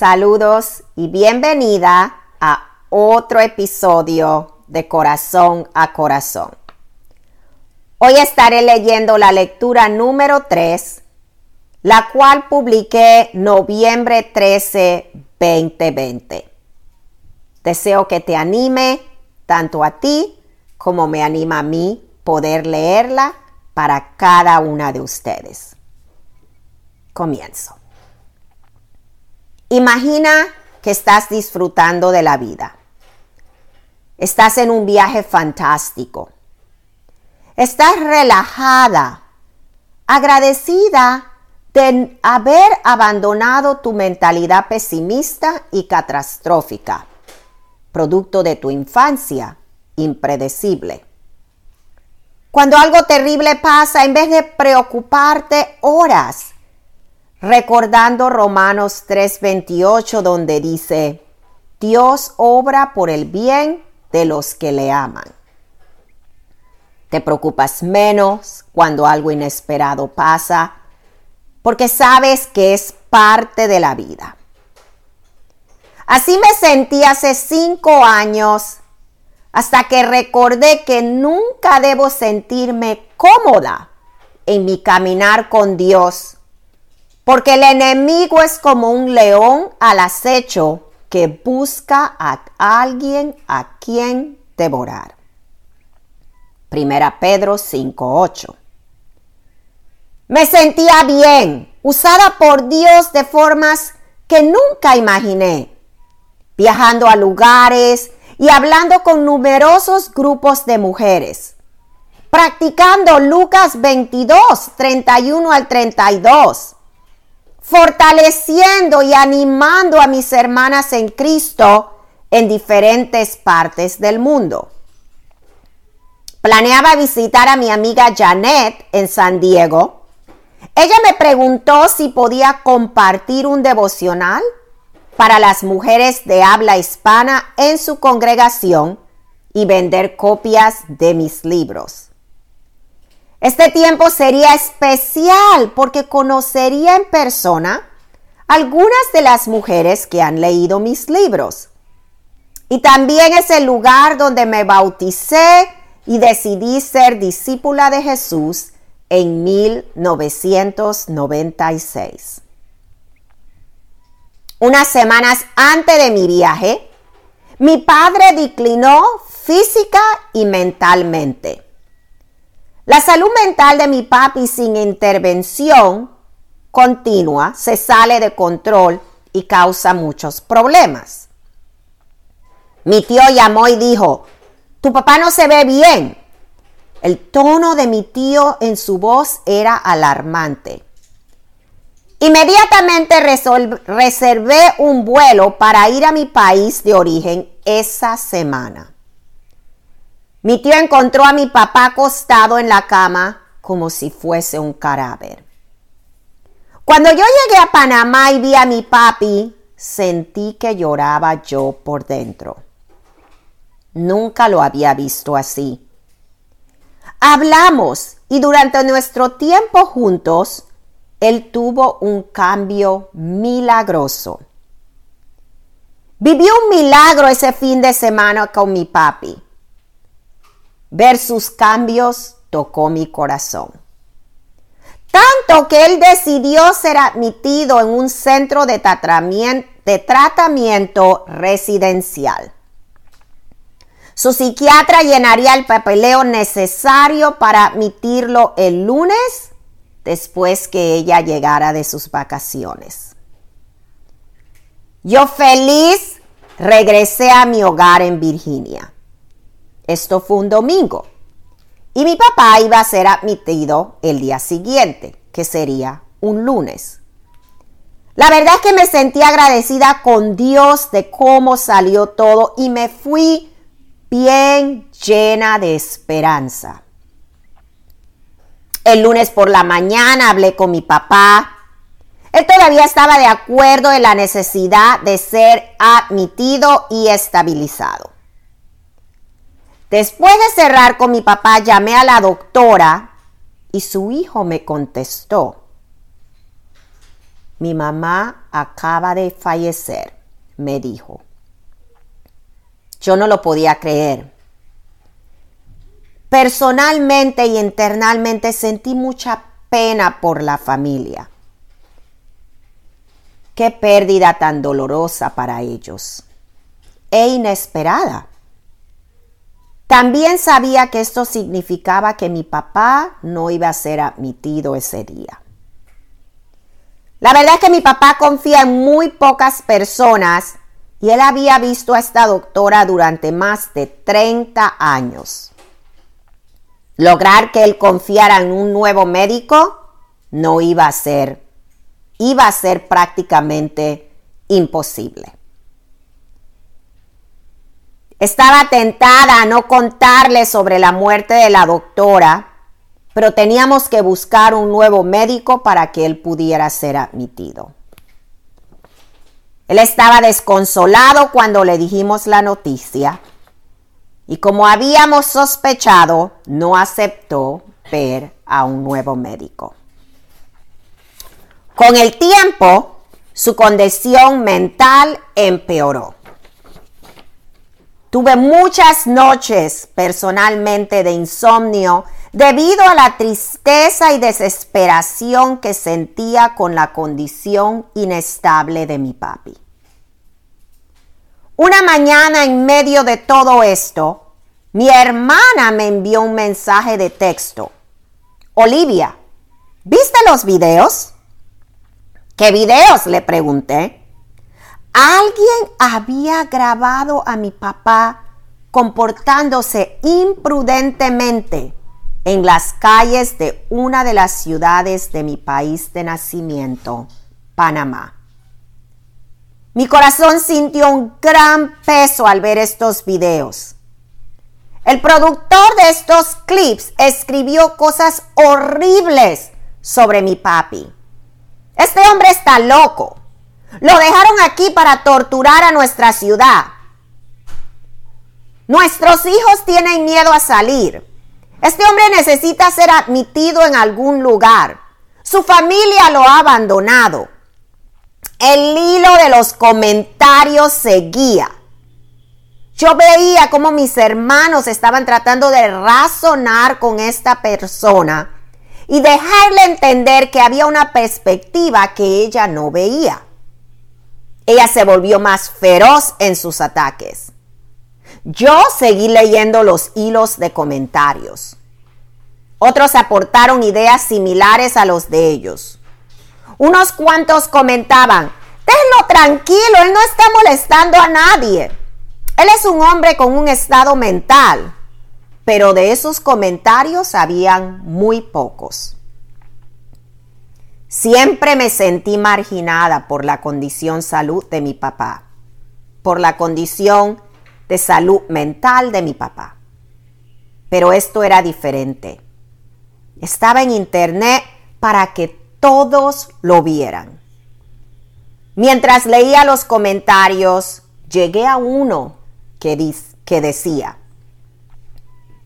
Saludos y bienvenida a otro episodio de Corazón a Corazón. Hoy estaré leyendo la lectura número 3, la cual publiqué noviembre 13, 2020. Deseo que te anime tanto a ti como me anima a mí poder leerla para cada una de ustedes. Comienzo. Imagina que estás disfrutando de la vida. Estás en un viaje fantástico. Estás relajada, agradecida de haber abandonado tu mentalidad pesimista y catastrófica, producto de tu infancia impredecible. Cuando algo terrible pasa, en vez de preocuparte horas recordando Romanos 3:28 donde dice, Dios obra por el bien de los que le aman. Te preocupas menos cuando algo inesperado pasa, porque sabes que es parte de la vida. Así me sentí hace cinco años, hasta que recordé que nunca debo sentirme cómoda en mi caminar con Dios porque el enemigo es como un león al acecho que busca a alguien a quien devorar. Primera Pedro 5:8. Me sentía bien, usada por Dios de formas que nunca imaginé, viajando a lugares y hablando con numerosos grupos de mujeres, practicando Lucas 22, 31 al 32 fortaleciendo y animando a mis hermanas en Cristo en diferentes partes del mundo. Planeaba visitar a mi amiga Janet en San Diego. Ella me preguntó si podía compartir un devocional para las mujeres de habla hispana en su congregación y vender copias de mis libros. Este tiempo sería especial porque conocería en persona algunas de las mujeres que han leído mis libros. Y también es el lugar donde me bauticé y decidí ser discípula de Jesús en 1996. Unas semanas antes de mi viaje, mi padre declinó física y mentalmente. La salud mental de mi papi sin intervención continua se sale de control y causa muchos problemas. Mi tío llamó y dijo, tu papá no se ve bien. El tono de mi tío en su voz era alarmante. Inmediatamente reservé un vuelo para ir a mi país de origen esa semana. Mi tío encontró a mi papá acostado en la cama como si fuese un cadáver. Cuando yo llegué a Panamá y vi a mi papi, sentí que lloraba yo por dentro. Nunca lo había visto así. Hablamos y durante nuestro tiempo juntos, él tuvo un cambio milagroso. Viví un milagro ese fin de semana con mi papi. Ver sus cambios tocó mi corazón. Tanto que él decidió ser admitido en un centro de tratamiento, residencial. Su psiquiatra llenaría el papeleo necesario para admitirlo el lunes después que ella llegara de sus vacaciones. Yo feliz regresé a mi hogar en Virginia. Esto fue un domingo. Y mi papá iba a ser admitido el día siguiente, que sería un lunes. La verdad es que me sentí agradecida con Dios de cómo salió todo y me fui bien llena de esperanza. El lunes por la mañana hablé con mi papá. Él todavía estaba de acuerdo en la necesidad de ser admitido y estabilizado. Después de cerrar con mi papá, llamé a la doctora y su hijo me contestó. mi mamá acaba de fallecer, me dijo. Yo no lo podía creer. Personalmente y internamente sentí mucha pena por la familia. Qué pérdida tan dolorosa para ellos e inesperada. También sabía que esto significaba que mi papá no iba a ser admitido ese día. La verdad es que mi papá confía en muy pocas personas y él había visto a esta doctora durante más de 30 años. Lograr que él confiara en un nuevo médico no iba a ser, iba a ser prácticamente imposible. Estaba tentada a no contarle sobre la muerte de la doctora pero teníamos que buscar un nuevo médico para que él pudiera ser admitido. Él estaba desconsolado cuando le dijimos la noticia y como habíamos sospechado, no aceptó ver a un nuevo médico. Con el tiempo, su condición mental empeoró. Tuve muchas noches personalmente de insomnio debido a la tristeza y desesperación que sentía con la condición inestable de mi papi. Una mañana en medio de todo esto, mi hermana me envió un mensaje de texto. Olivia, ¿viste los videos? ¿Qué videos? le pregunté. Alguien había grabado a mi papá comportándose imprudentemente en las calles de una de las ciudades de mi país de nacimiento, Panamá. Mi corazón sintió un gran peso al ver estos videos. El productor de estos clips escribió cosas horribles sobre mi papi. Este hombre está loco. Lo dejaron aquí para torturar a nuestra ciudad. Nuestros hijos tienen miedo a salir. Este hombre necesita ser admitido en algún lugar. Su familia lo ha abandonado. El hilo de los comentarios seguía. Yo veía cómo mis hermanos estaban tratando de razonar con esta persona y dejarle entender que había una perspectiva que ella no veía. Ella se volvió más feroz en sus ataques. Yo seguí leyendo los hilos de comentarios. Otros aportaron ideas similares a los de ellos. Unos cuantos comentaban, déjenlo tranquilo, él no está molestando a nadie. Él es un hombre con un estado mental. Pero de esos comentarios habían muy pocos. Siempre me sentí marginada por la condición salud de mi papá, por la condición de salud mental de mi papá. Pero esto era diferente. Estaba en internet para que todos lo vieran. Mientras leía los comentarios, llegué a uno que, que decía,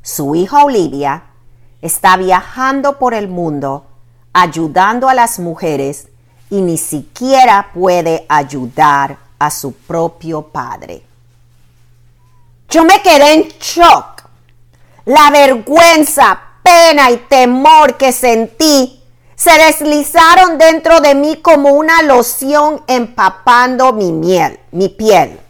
su hija Olivia está viajando por el mundo ayudando a las mujeres y ni siquiera puede ayudar a su propio padre. Yo me quedé en shock. La vergüenza, pena y temor que sentí se deslizaron dentro de mí como una loción empapando mi miel, mi piel.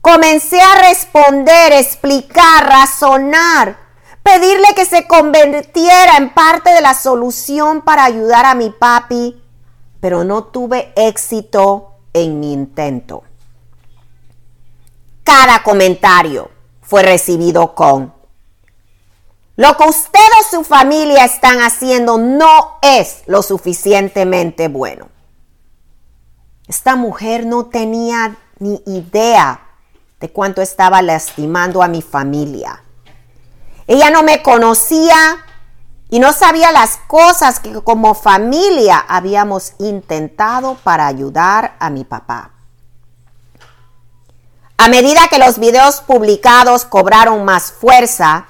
Comencé a responder, explicar, razonar, pedirle que se convirtiera en parte de la solución para ayudar a mi papi, pero no tuve éxito en mi intento cada comentario fue recibido con, lo que usted o su familia están haciendo no es lo suficientemente bueno. Esta mujer no tenía ni idea de cuánto estaba lastimando a mi familia. Ella no me conocía y no sabía las cosas que como familia habíamos intentado para ayudar a mi papá. A medida que los videos publicados cobraron más fuerza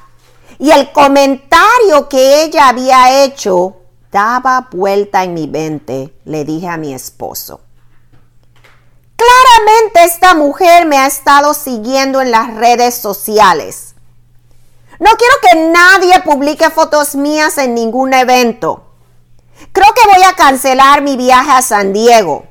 y el comentario que ella había hecho daba vuelta en mi mente, le dije a mi esposo, claramente esta mujer me ha estado siguiendo en las redes sociales. No quiero que nadie publique fotos mías en ningún evento. Creo que voy a cancelar mi viaje a San Diego.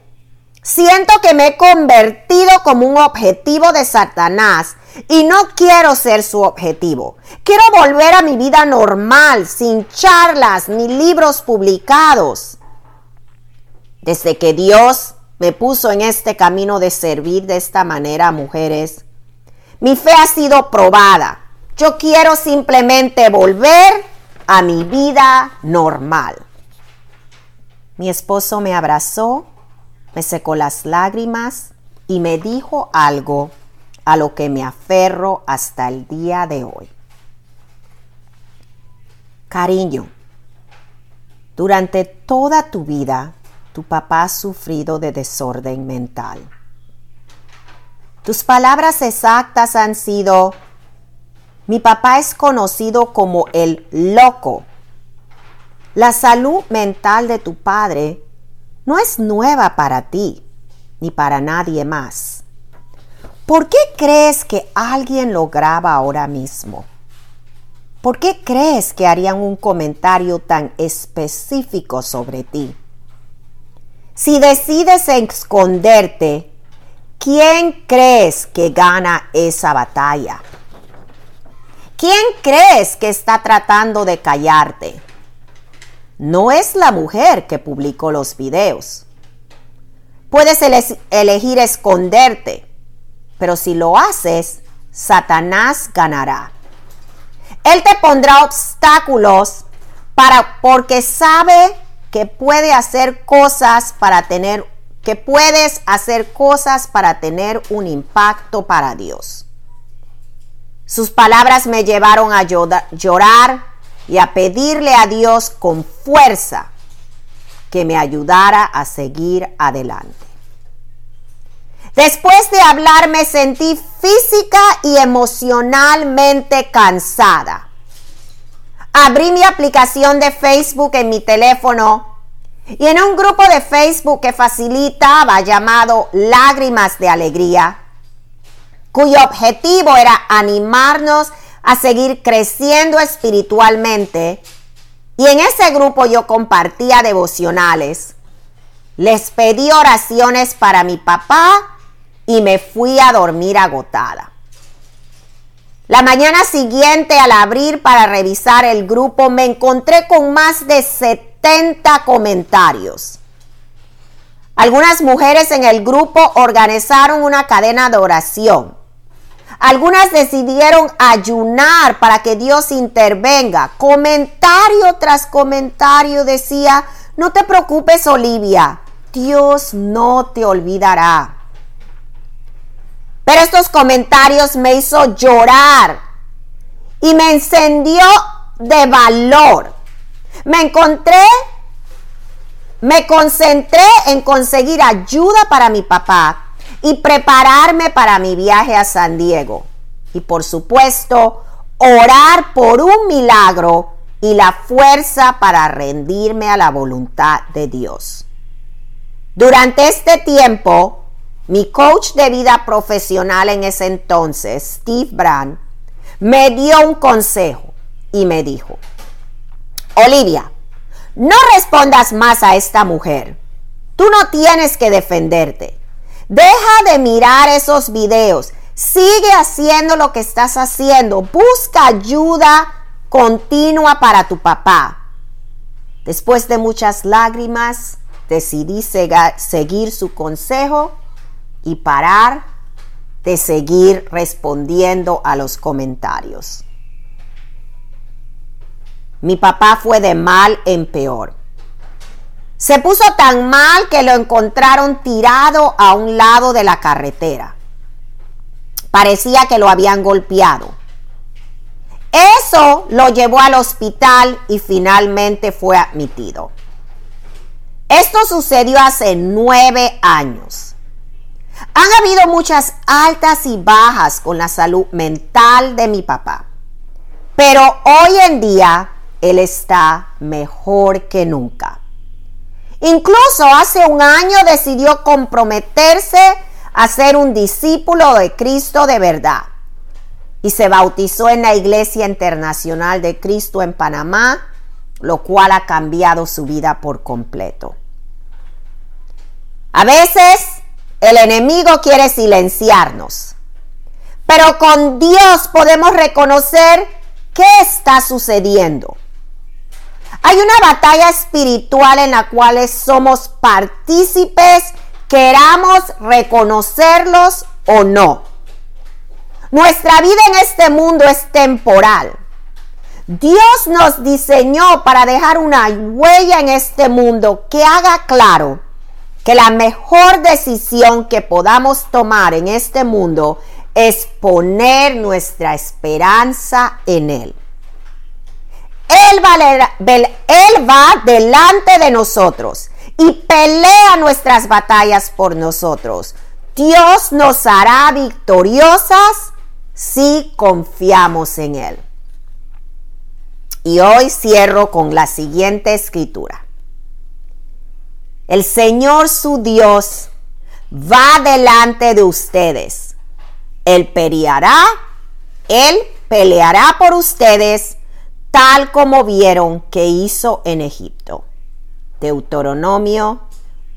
Siento que me he convertido como un objetivo de Satanás y no quiero ser su objetivo. Quiero volver a mi vida normal, sin charlas ni libros publicados. Desde que Dios me puso en este camino de servir de esta manera a mujeres, mi fe ha sido probada. Yo quiero simplemente volver a mi vida normal. Mi esposo me abrazó, me secó las lágrimas y me dijo algo a lo que me aferro hasta el día de hoy. Cariño, durante toda tu vida tu papá ha sufrido de desorden mental. Tus palabras exactas han sido, mi papá es conocido como el loco. La salud mental de tu padre no es nueva para ti ni para nadie más. ¿Por qué crees que alguien lo graba ahora mismo? ¿Por qué crees que harían un comentario tan específico sobre ti? Si decides esconderte, ¿quién crees que gana esa batalla? ¿Quién crees que está tratando de callarte? No es la mujer que publicó los videos. Puedes elegir esconderte pero si lo haces, Satanás ganará. Él te pondrá obstáculos para porque sabe que puede hacer cosas para tener que puedes hacer cosas para tener un impacto para Dios. Sus palabras me llevaron a llorar y a pedirle a Dios con fuerza que me ayudara a seguir adelante. Después de hablar me sentí física y emocionalmente cansada. Abrí mi aplicación de Facebook en mi teléfono y en un grupo de Facebook que facilitaba llamado Lágrimas de Alegría, cuyo objetivo era animarnos a seguir creciendo espiritualmente. Y en ese grupo yo compartía devocionales. Les pedí oraciones para mi papá y me fui a dormir agotada. La mañana siguiente al abrir para revisar el grupo me encontré con más de 70 comentarios. Algunas mujeres en el grupo organizaron una cadena de oración. Algunas decidieron ayunar para que Dios intervenga. Comentario tras comentario decía, no te preocupes Olivia, Dios no te olvidará. Pero estos comentarios me hizo llorar y me encendió de valor. Me encontré, me concentré en conseguir ayuda para mi papá y prepararme para mi viaje a San Diego. Y por supuesto, orar por un milagro y la fuerza para rendirme a la voluntad de Dios. Durante este tiempo, mi coach de vida profesional en ese entonces, Steve Brand, me dio un consejo y me dijo, Olivia, no respondas más a esta mujer. Tú no tienes que defenderte. Deja de mirar esos videos. Sigue haciendo lo que estás haciendo. Busca ayuda continua para tu papá. Después de muchas lágrimas, decidí seguir su consejo y parar de seguir respondiendo a los comentarios. Mi papá fue de mal en peor. Se puso tan mal que lo encontraron tirado a un lado de la carretera. Parecía que lo habían golpeado. Eso lo llevó al hospital y finalmente fue admitido. Esto sucedió hace nueve años. Han habido muchas altas y bajas con la salud mental de mi papá. Pero hoy en día Él está mejor que nunca. Incluso hace un año decidió comprometerse a ser un discípulo de Cristo de verdad y se bautizó en la Iglesia Internacional de Cristo en Panamá, lo cual ha cambiado su vida por completo. A veces el enemigo quiere silenciarnos, pero con Dios podemos reconocer qué está sucediendo. Hay una batalla espiritual en la cual somos partícipes, queramos reconocerlos o no. Nuestra vida en este mundo es temporal. Dios nos diseñó para dejar una huella en este mundo que haga claro que la mejor decisión que podamos tomar en este mundo es poner nuestra esperanza en Él. Él va, delante de nosotros y pelea nuestras batallas por nosotros. Dios nos hará victoriosas si confiamos en Él. Y hoy cierro con la siguiente escritura. El Señor su Dios va delante de ustedes. Él peleará, Él peleará por ustedes tal como vieron que hizo en Egipto. Deuteronomio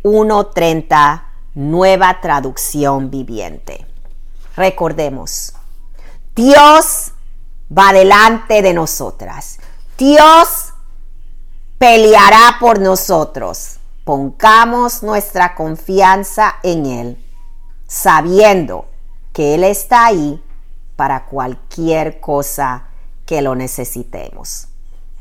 1.30, nueva traducción viviente. Recordemos, Dios va delante de nosotras. Dios peleará por nosotros. Pongamos nuestra confianza en Él, sabiendo que Él está ahí para cualquier cosa que lo necesitemos.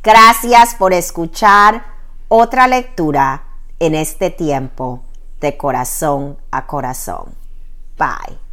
Gracias por escuchar otra lectura en este tiempo de corazón a corazón. Bye.